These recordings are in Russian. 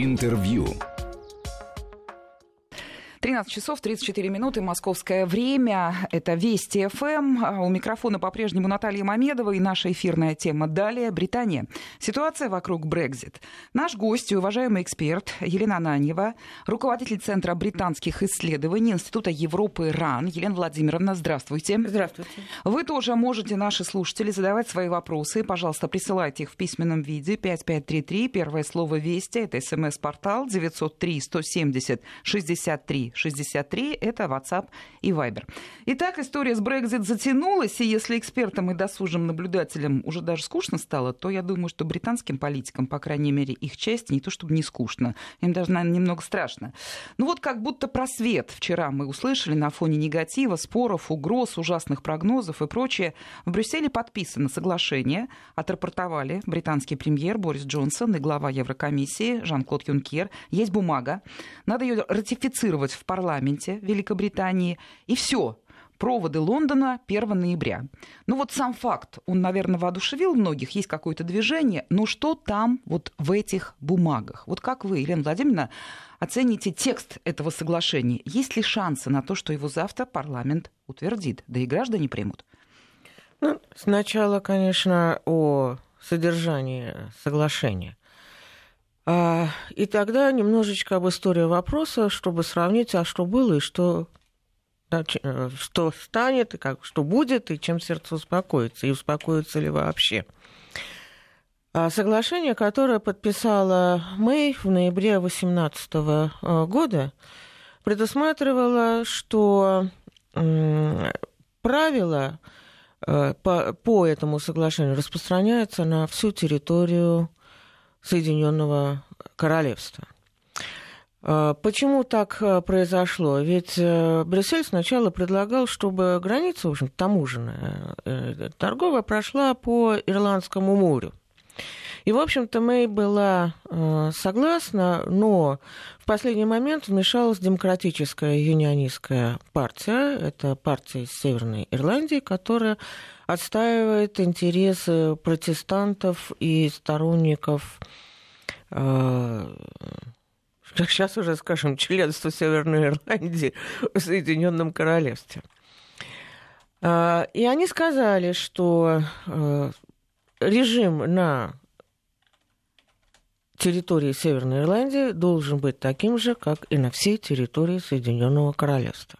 Интервью. 13 часов 34 минуты, московское время. Это Вести ФМ. А у микрофона по-прежнему Наталья Мамедова и наша эфирная тема «Далее. Британия». Ситуация вокруг Брекзит. Наш гость и уважаемый эксперт Елена Ананьева, руководитель Центра британских исследований Института Европы РАН. Елена Владимировна, здравствуйте. Здравствуйте. Вы тоже можете, наши слушатели, задавать свои вопросы. Пожалуйста, присылайте их в письменном виде. 5533, первое слово «Вести», это смс-портал 903 170 63 63 это WhatsApp и Viber. Итак, история с Brexit затянулась, и если экспертам и досужим наблюдателям уже даже скучно стало, то я думаю, что британским политикам, по крайней мере, их часть не то чтобы не скучно, им даже, наверное, немного страшно. Ну вот как будто просвет вчера мы услышали на фоне негатива, споров, угроз, ужасных прогнозов и прочее. В Брюсселе подписано соглашение, отрапортовали британский премьер Борис Джонсон и глава Еврокомиссии Жан-Клод Юнкер. Есть бумага, надо ее ратифицировать в парламенте Великобритании, и все. Проводы Лондона 1 ноября. Ну вот сам факт, он, наверное, воодушевил многих, есть какое-то движение, но что там вот в этих бумагах? Вот как вы, Елена Владимировна, оцените текст этого соглашения? Есть ли шансы на то, что его завтра парламент утвердит, да и граждане примут? Ну, сначала, конечно, о содержании соглашения. А, и тогда немножечко об истории вопроса, чтобы сравнить, а что было и что, да, э, что станет, и как, что будет, и чем сердце успокоится, и успокоится ли вообще. А соглашение, которое подписала Мэй в ноябре 2018 э, года, предусматривало, что правила э, по, этому соглашению распространяются на всю территорию Соединенного Королевства. А, почему так э, произошло? Ведь э, Брюссель сначала предлагал, чтобы граница, в общем, таможенная, э, торговая прошла по Ирландскому морю. И, в общем-то, Мэй была согласна, но в последний момент вмешалась демократическая юнионистская партия, это партия из Северной Ирландии, которая отстаивает интересы протестантов и сторонников сейчас э, уже скажем, членство Северной Ирландии в Соединенном Королевстве. Э, и они сказали, что э, режим на территории Северной Ирландии должен быть таким же, как и на всей территории Соединенного Королевства.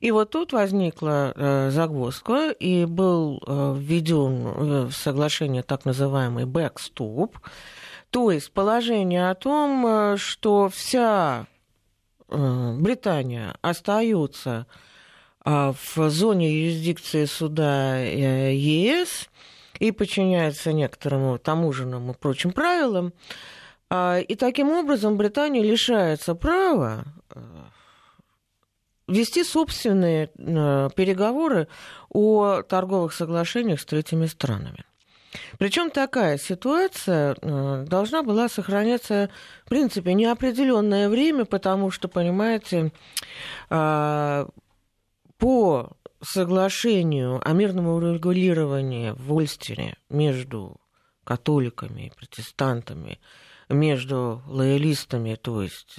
И вот тут возникла э, загвоздка, и был э, введен э, в соглашение так называемый бэкстоп, то есть положение о том, э, что вся э, Британия остается э, в зоне юрисдикции суда ЕС и подчиняется некоторым таможенным и прочим правилам. Э, и таким образом Британия лишается права э, вести собственные э, переговоры о торговых соглашениях с третьими странами. Причем такая ситуация э, должна была сохраняться, в принципе, неопределенное время, потому что, понимаете, по соглашению о мирном урегулировании в Ольстере между католиками и протестантами, между лоялистами, то есть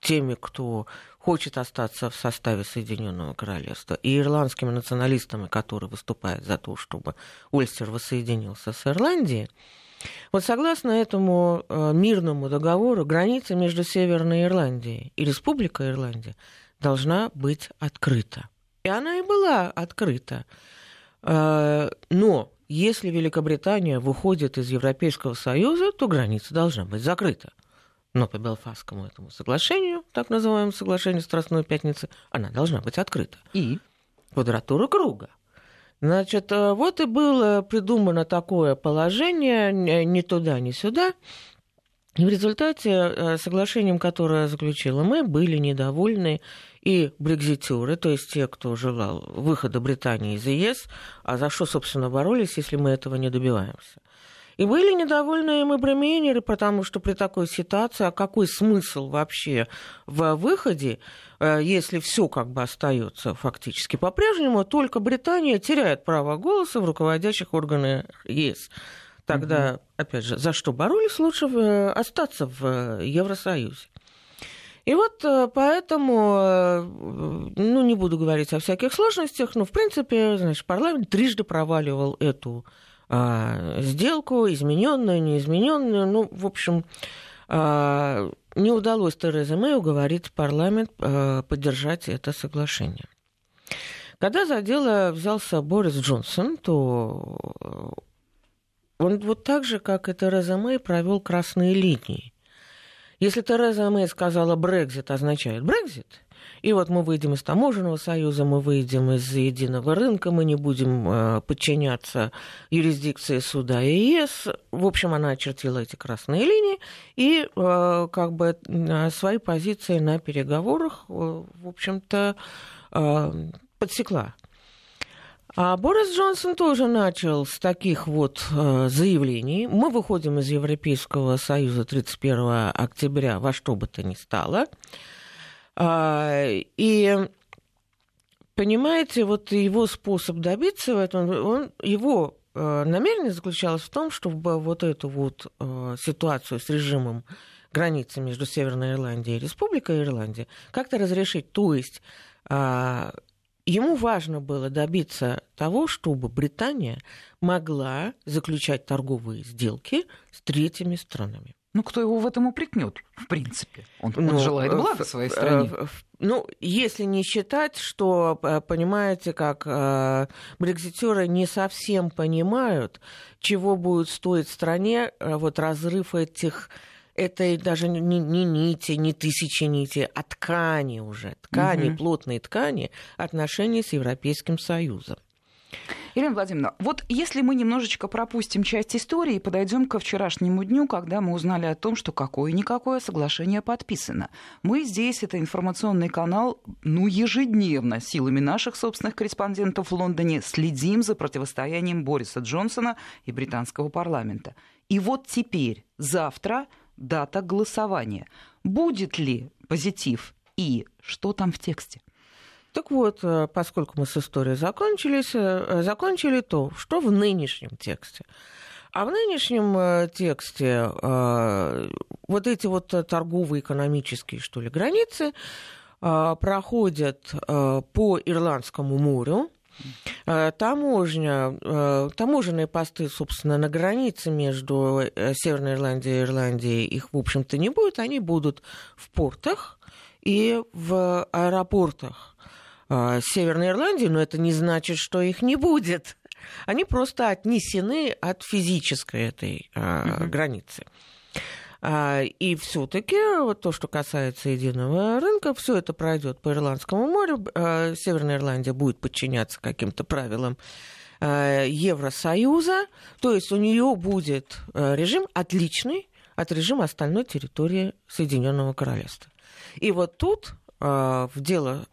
теми, кто хочет остаться в составе Соединенного Королевства, и ирландскими националистами, которые выступают за то, чтобы Ульстер воссоединился с Ирландией, вот согласно этому э, мирному договору, граница между Северной Ирландией и Республикой Ирландия должна быть открыта. И она и была открыта. Э, но если Великобритания выходит из Европейского Союза, то граница должна быть закрыта но по Белфастскому этому соглашению, так называемому соглашению Страстной Пятницы, она должна быть открыта. И квадратура круга. Значит, э, вот и было придумано такое положение, ни туда, ни сюда. И в результате э, соглашением, которое заключила мы, были недовольны и брекзитеры, то есть те, кто желал выхода Британии из ЕС, а за что, собственно, боролись, если мы этого не добиваемся. И были недовольны им и бремейнеры, потому что при такой ситуации, а какой смысл вообще в выходе, э, если все как бы остается фактически по-прежнему, только Британия теряет право голоса в руководящих органах ЕС. Тогда, угу. опять же, за что боролись, лучше э, остаться в Евросоюзе. И вот э, поэтому, э, ну, не буду говорить о всяких сложностях, но, в принципе, значит, парламент трижды проваливал эту а, сделку, измененную, неизмененную. Ну, в общем, а, не удалось Терезе Мэй уговорить парламент а, поддержать это соглашение. Когда за дело взялся Борис Джонсон, то он вот так же, как и Тереза Мэй, провел красные линии. Если Тереза Мэй сказала «Брекзит» означает «Брекзит», и вот мы выйдем из таможенного союза, мы выйдем из единого рынка, мы не будем э, подчиняться юрисдикции суда ЕС. В общем, она очертила эти красные линии и э, как бы свои позиции на переговорах, э, в общем-то, подсекла. А Борис Джонсон тоже начал с таких вот э, заявлений. Мы выходим из Европейского Союза 31 октября во что бы то ни стало. А, и понимаете, вот его способ добиться этого, он, его э, намерение заключалось в том, чтобы вот эту вот э, ситуацию с режимом границы между Северной Ирландией и Республикой Ирландия как-то разрешить. То есть а, ему важно было добиться того, чтобы Британия могла заключать торговые сделки с третьими странами. Ну, кто его в этом упрекнет, в принципе? Он, ну, он желает блага своей стране. Ну, если не считать, что, э, понимаете, как э, брекзитеры не совсем понимают, чего будет стоить стране э, вот разрыв этих это даже не, не нити, не тысячи нитей, а ткани уже, ткани, угу. плотные ткани отношений с Европейским Союзом. Елена Владимировна, вот если мы немножечко пропустим часть истории и подойдем ко вчерашнему дню, когда мы узнали о том, что какое-никакое соглашение подписано. Мы здесь, это информационный канал, ну, ежедневно силами наших собственных корреспондентов в Лондоне следим за противостоянием Бориса Джонсона и британского парламента. И вот теперь, завтра, дата голосования. Будет ли позитив и что там в тексте? Так вот, э, поскольку мы с историей закончились, э, закончили то, что в нынешнем тексте. А в нынешнем э, тексте вот эти вот торговые экономические, что ли, границы проходят по Ирландскому морю, Таможня, таможенные посты, собственно, на границе между Северной Ирландией и Ирландией, их, в общем-то, не будет. Они будут в портах и в аэропортах. Северной Ирландии, но это не значит, что их не будет. Они просто отнесены от физической этой uh-huh. границы. А, и все-таки вот то, что касается единого рынка, все это пройдет по Ирландскому морю. Северная Ирландия будет подчиняться каким-то правилам Евросоюза, то есть у нее будет режим отличный от режима остальной территории Соединенного Королевства. И вот тут в дело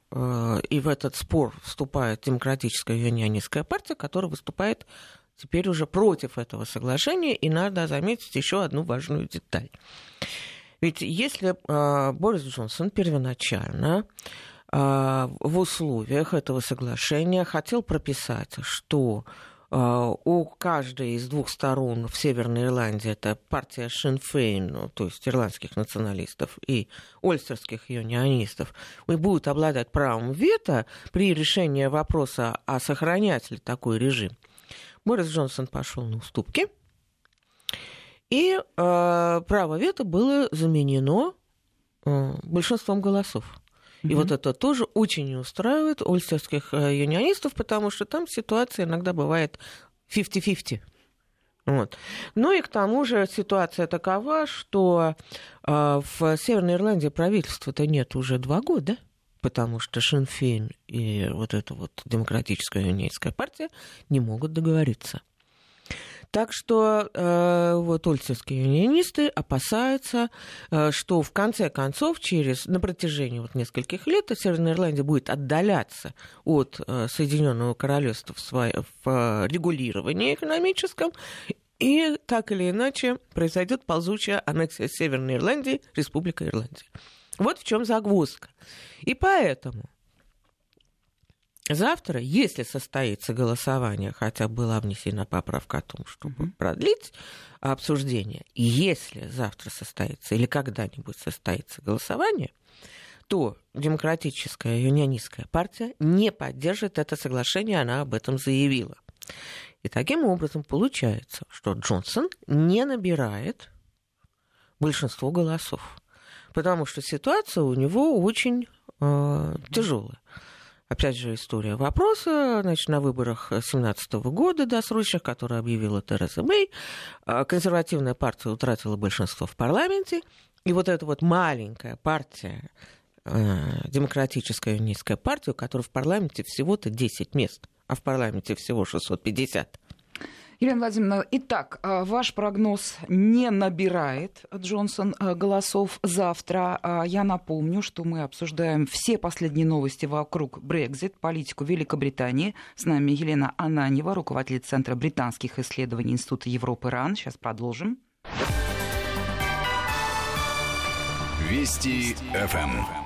и в этот спор вступает демократическая юнионистская партия, которая выступает теперь уже против этого соглашения. И надо заметить еще одну важную деталь. Ведь если э, Борис Джонсон первоначально э, в условиях этого соглашения хотел прописать, что а, у каждой из двух сторон в Северной Ирландии, это партия Шинфейн, ну, то есть ирландских националистов, и ольстерских юнионистов, и будут обладать правом вето при решении вопроса, а сохранять ли такой режим. Борис Джонсон пошел на уступки, и э, право вето было заменено э, большинством голосов. И mm-hmm. вот это тоже очень не устраивает ольстерских э, юнионистов, потому что там ситуация иногда бывает 50-50. Вот. Ну и к тому же ситуация такова, что э, в Северной Ирландии правительства-то нет уже два года, потому что Шинфейн и вот эта вот демократическая юнийская партия не могут договориться. Так что э, вот ольцевские юнионисты опасаются, э, что в конце концов, через, на протяжении вот нескольких лет Северная Ирландия будет отдаляться от э, Соединенного Королевства в, свое, в э, регулировании экономическом, и так или иначе произойдет ползучая аннексия Северной Ирландии, Республика Ирландия. Вот в чем загвоздка. И поэтому завтра, если состоится голосование, хотя была внесена поправка о том, чтобы mm-hmm. продлить обсуждение, если завтра состоится или когда-нибудь состоится голосование, то демократическая юнионистская партия не поддержит это соглашение, она об этом заявила. И таким образом получается, что Джонсон не набирает большинство голосов, потому что ситуация у него очень э, тяжелая. Опять же, история вопроса. Значит, на выборах 2017 года досрочных, которые объявила Тереза Мэй, э, консервативная партия утратила большинство в парламенте, и вот эта вот маленькая партия, э, демократическая низкая партия, у которой в парламенте всего-то 10 мест, а в парламенте всего 650, Елена Владимировна, итак, а, ваш прогноз не набирает Джонсон а, голосов завтра. А, я напомню, что мы обсуждаем все последние новости вокруг Брекзит, политику Великобритании. С нами Елена Ананева, руководитель Центра британских исследований Института Европы РАН. Сейчас продолжим. Вести ФМ.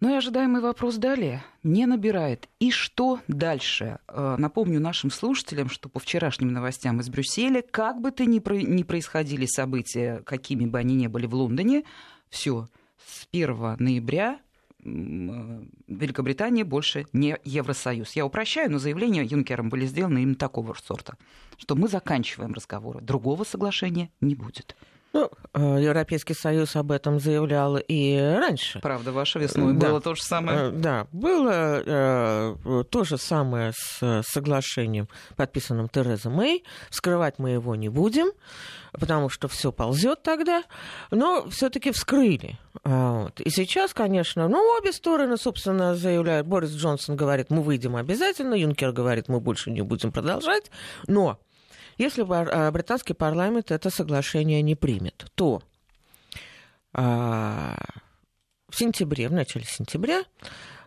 Ну и ожидаемый вопрос далее. Не набирает. И что дальше? Э, напомню нашим слушателям, что по вчерашним новостям из Брюсселя, как бы то ни, про... ни происходили события, какими бы они ни были в Лондоне, все, с 1 ноября э, Великобритания больше не Евросоюз. Я упрощаю, но заявления Юнкером были сделаны именно такого сорта, что мы заканчиваем разговоры. Другого соглашения не будет. Ну, э, Европейский Союз об этом заявлял и раньше. Правда, ваша весной да. было то же самое. Э, да, было э, то же самое с соглашением, подписанным Терезой Мэй. Вскрывать мы его не будем, потому что все ползет тогда. Но все-таки вскрыли. Вот. И сейчас, конечно, ну, обе стороны, собственно, заявляют. Борис Джонсон говорит, мы выйдем обязательно. Юнкер говорит, мы больше не будем продолжать. Но если а, британский парламент это соглашение не примет, то а, в сентябре, в начале сентября,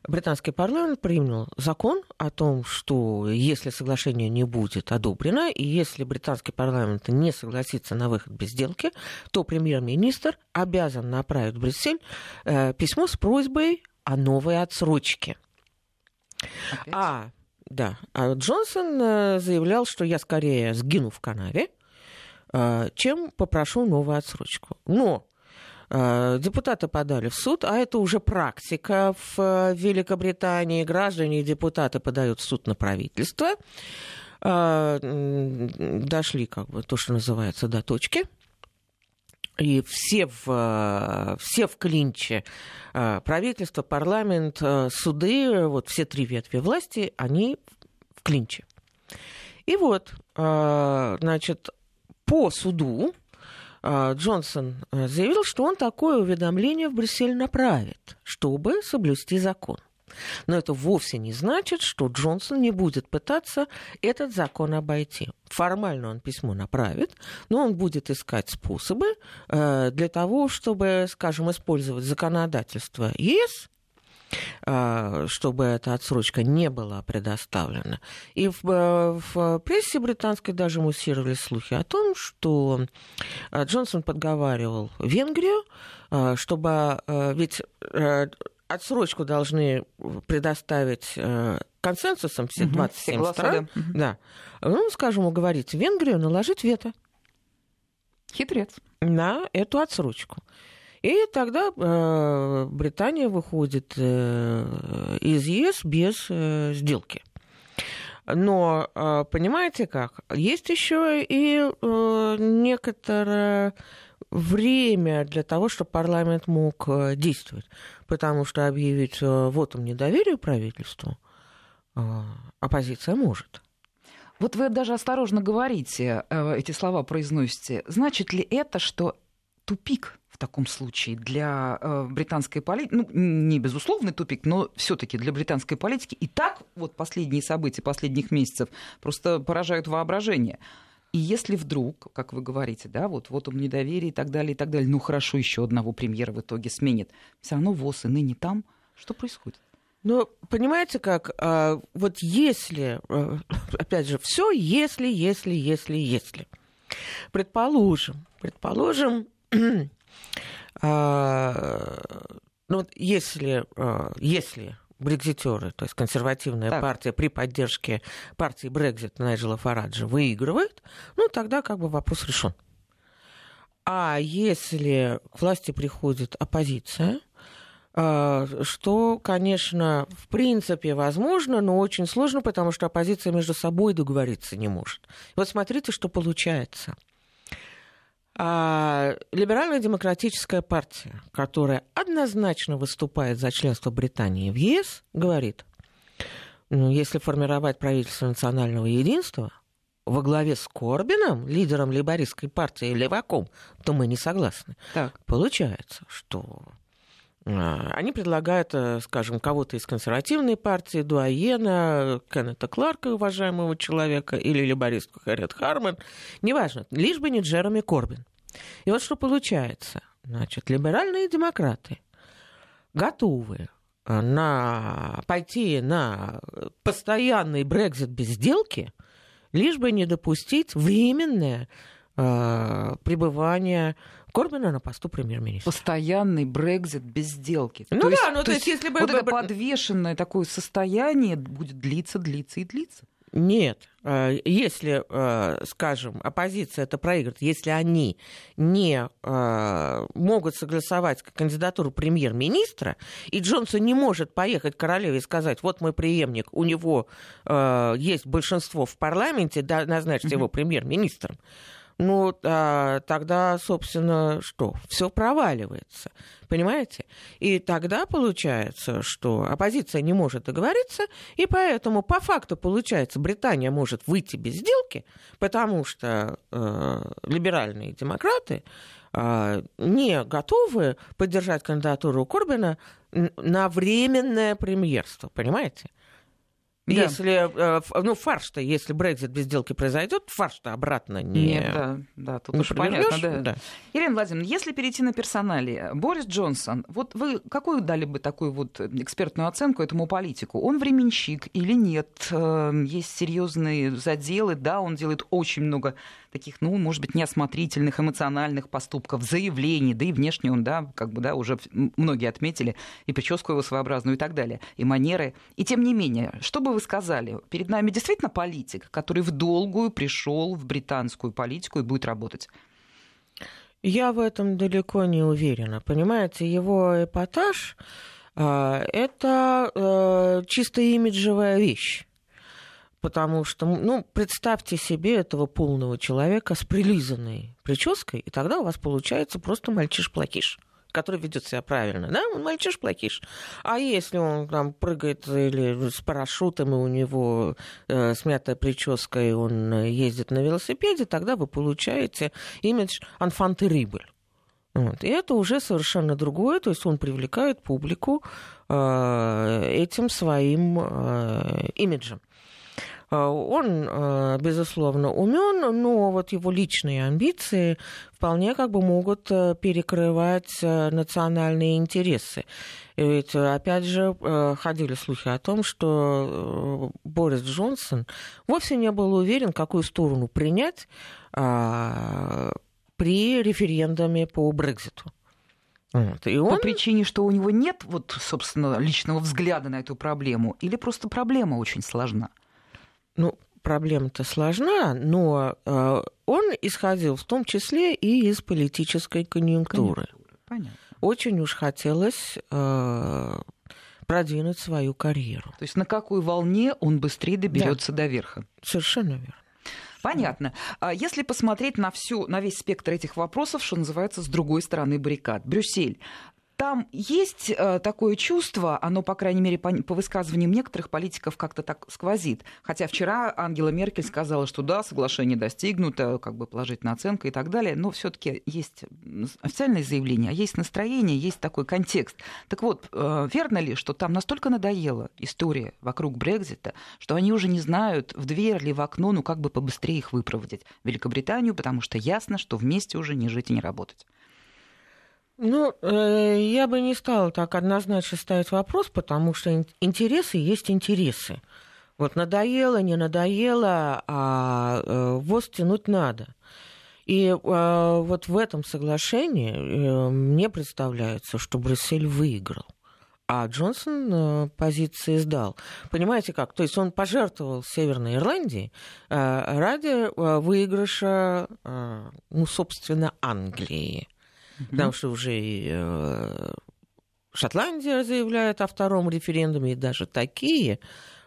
британский парламент принял закон о том, что если соглашение не будет одобрено, и если британский парламент не согласится на выход без сделки, то премьер-министр обязан направить в Брюссель э, письмо с просьбой о новой отсрочке. Опять? А да. А Джонсон э, заявлял, что я скорее сгину в канаве, э, чем попрошу новую отсрочку. Но э, депутаты подали в суд, а это уже практика в Великобритании. Граждане и депутаты подают в суд на правительство. Дошли, как бы, то, что называется, до точки и все в, все в клинче. А, правительство, парламент, а, суды, вот все три ветви власти, они в клинче. И вот, значит, по суду Джонсон заявил, что он такое уведомление в Брюссель направит, чтобы соблюсти закон. Но это вовсе не значит, что Джонсон не будет пытаться этот закон обойти. Формально он письмо направит, но он будет искать способы э, для того, чтобы, скажем, использовать законодательство ЕС э, чтобы эта отсрочка не была предоставлена. И в, э, в прессе британской даже муссировали слухи о том, что Джонсон подговаривал Венгрию, чтобы ведь отсрочку должны предоставить э, консенсусом все 27 угу, стран. Да. Ну, скажем, уговорить Венгрию наложить вето. Хитрец. На эту отсрочку. И тогда э, Британия выходит э, из ЕС без э, сделки. Но э, понимаете как? Есть еще и э, некоторая время для того, чтобы парламент мог э, действовать. Потому что объявить э, вотом недоверия правительству э, оппозиция может. Вот вы даже осторожно говорите, эти слова произносите. Значит ли это, что тупик в таком случае для британской политики, ну, не безусловный тупик, но все таки для британской политики и так вот последние события последних месяцев просто поражают воображение. И если вдруг, как вы говорите, да, вот, вот он недоверие и так далее, и так далее, ну хорошо, еще одного премьера в итоге сменит, все равно ВОЗ и ныне там, что происходит? Ну, понимаете как, а, вот если, а, опять же, все если, если, если, если. Предположим, предположим, а, ну, если, если брекзитеры, то есть консервативная так. партия при поддержке партии Брекзит Найджела Фараджа выигрывает, ну тогда как бы вопрос решен. А если к власти приходит оппозиция, а, что, конечно, в принципе возможно, но очень сложно, потому что оппозиция между собой договориться не может. Вот смотрите, что получается. А либеральная демократическая партия, которая однозначно выступает за членство Британии в ЕС, говорит, ну, если формировать правительство национального единства во главе с Корбином, лидером либористской партии Леваком, то мы не согласны. Так. Получается, что они предлагают, э, скажем, кого-то из консервативной партии, Дуаена, Кеннета Кларка, уважаемого человека, или либористку Хэрриет Харман, неважно, лишь бы не Джереми Корбин. И вот что получается. Значит, либеральные демократы готовы э, на, пойти на постоянный Брекзит без сделки, лишь бы не допустить временное э, пребывание Корбина на посту премьер-министра. Постоянный Брекзит без сделки. Ну то да, есть, ну то, то есть, если бы... Вот это подвешенное такое состояние будет длиться, длиться и длиться. Нет, э, если, э, скажем, оппозиция это проигрывает, если они не могут согласовать кандидатуру премьер-министра, и Джонсон не может поехать к королеве и сказать, вот мой преемник, у него есть большинство в парламенте, да, назначьте его премьер-министром, ну, а, тогда, собственно, что? Все проваливается. Понимаете? И тогда получается, что оппозиция не может договориться, и поэтому по факту получается, Британия может выйти без сделки, потому что э, либеральные демократы э, не готовы поддержать кандидатуру Корбина на временное премьерство. Понимаете? Да. Если, э, ну, фарш-то, если Брекзит без сделки произойдет, фарш-то обратно не... Нет, да, да, тут уж понятно, да. да. Ирина Владимировна, если перейти на персонали, Борис Джонсон, вот вы какую дали бы такую вот экспертную оценку этому политику? Он временщик или нет? Эм, есть серьезные заделы, да, он делает очень много таких, ну, может быть, неосмотрительных, эмоциональных поступков, заявлений, да и внешне он, да, как бы, да, уже многие отметили, и прическу его своеобразную и так далее, и манеры. И тем не менее, что бы вы сказали? Перед нами действительно политик, который в долгую пришел в британскую политику и будет работать? Я в этом далеко не уверена. Понимаете, его эпатаж э, это э, чисто имиджевая вещь потому что, ну, представьте себе этого полного человека с прилизанной прической, и тогда у вас получается просто мальчиш-плакиш который ведет себя правильно, да, он мальчиш-плакиш. А если он там прыгает или с парашютом, и у него э, смятая прическа, и он ездит на велосипеде, тогда вы получаете имидж «enfant terrible». Вот. И это уже совершенно другое, то есть он привлекает публику э, этим своим э, имиджем. Э, он, э, безусловно, умен, но вот его личные амбиции вполне как бы могут э, перекрывать национальные интересы. И ведь, опять же, ходили слухи о том, что Борис Джонсон вовсе не был уверен, какую сторону принять а, при референдуме по Брекзиту. Вот. И он... По причине, что у него нет, вот, собственно, личного взгляда на эту проблему, или просто проблема очень сложна? Ну, проблема-то сложна, но э, он исходил в том числе и из политической конъюнктуры. Понятно. Очень уж хотелось э, продвинуть свою карьеру. То есть на какой волне он быстрее доберется да. до верха? Совершенно верно. Понятно. А если посмотреть на всю, на весь спектр этих вопросов, что называется, с другой стороны баррикад. Брюссель там есть э, такое чувство, оно, по крайней мере, по, по высказываниям некоторых политиков как-то так сквозит. Хотя вчера Ангела Меркель сказала, что да, соглашение достигнуто, как бы положительная оценка и так далее, но все таки есть официальное заявление, а есть настроение, есть такой контекст. Так вот, э, верно ли, что там настолько надоела история вокруг Брекзита, что они уже не знают, в дверь ли в окно, ну как бы побыстрее их выпроводить в Великобританию, потому что ясно, что вместе уже не жить и не работать. Ну, э, я бы не стала так однозначно ставить вопрос, потому что интересы есть интересы. Вот надоело, не надоело, а э, ВОЗ тянуть надо. И э, вот в этом соглашении мне представляется, что Брюссель выиграл. а Джонсон э, позиции сдал. Понимаете как? То есть он пожертвовал Северной Ирландией э, ради э, выигрыша, ну, собственно, Англии. Потому что уже и Шотландия заявляет о втором референдуме, и даже такие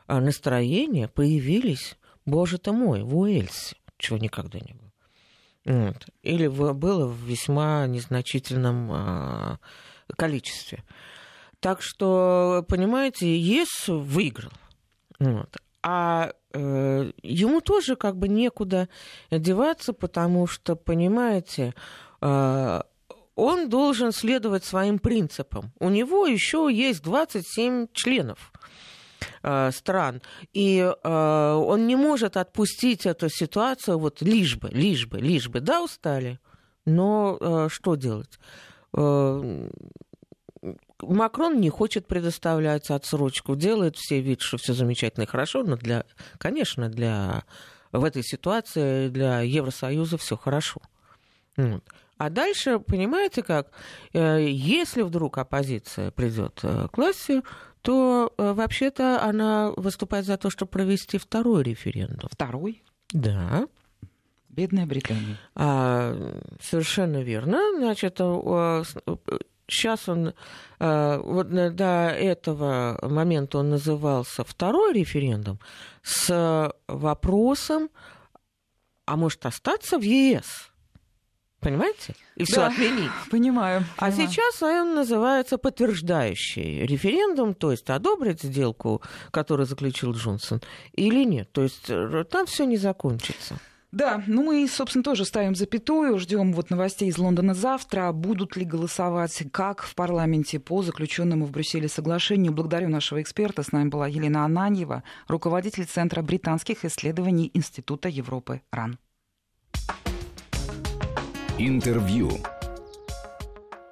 настроения появились, боже ты мой, в Уэльсе, чего никогда не было. Вот. Или было в весьма незначительном количестве. Так что, понимаете, ЕС выиграл. Вот. А э, ему тоже как бы некуда деваться, потому что, понимаете, э, он должен следовать своим принципам. У него еще есть 27 членов э, стран. И э, он не может отпустить эту ситуацию вот лишь бы, лишь бы, лишь бы. Да, устали, но э, что делать? Э, Макрон не хочет предоставлять отсрочку, делает все вид, что все замечательно и хорошо, но для, конечно, для в этой ситуации для Евросоюза все хорошо. Вот. А дальше, понимаете как, э, если вдруг оппозиция придет э, к власти, то э, вообще-то она выступает за то, чтобы провести второй референдум. Второй? Да. Бедная Британия. А, совершенно верно. Значит, Сейчас он, вот до этого момента он назывался второй референдум с вопросом, а может остаться в ЕС? Понимаете? И все да, отменить. Понимаю. А понимаю. сейчас он называется подтверждающий референдум, то есть одобрить сделку, которую заключил Джонсон, или нет. То есть э, там все не закончится. Да, ну мы, собственно, тоже ставим запятую, ждем вот новостей из Лондона завтра. Будут ли голосовать как в парламенте по заключенному в Брюсселе соглашению? Благодарю нашего эксперта. С нами была Елена Ананьева, руководитель Центра британских исследований Института Европы РАН. Интервью.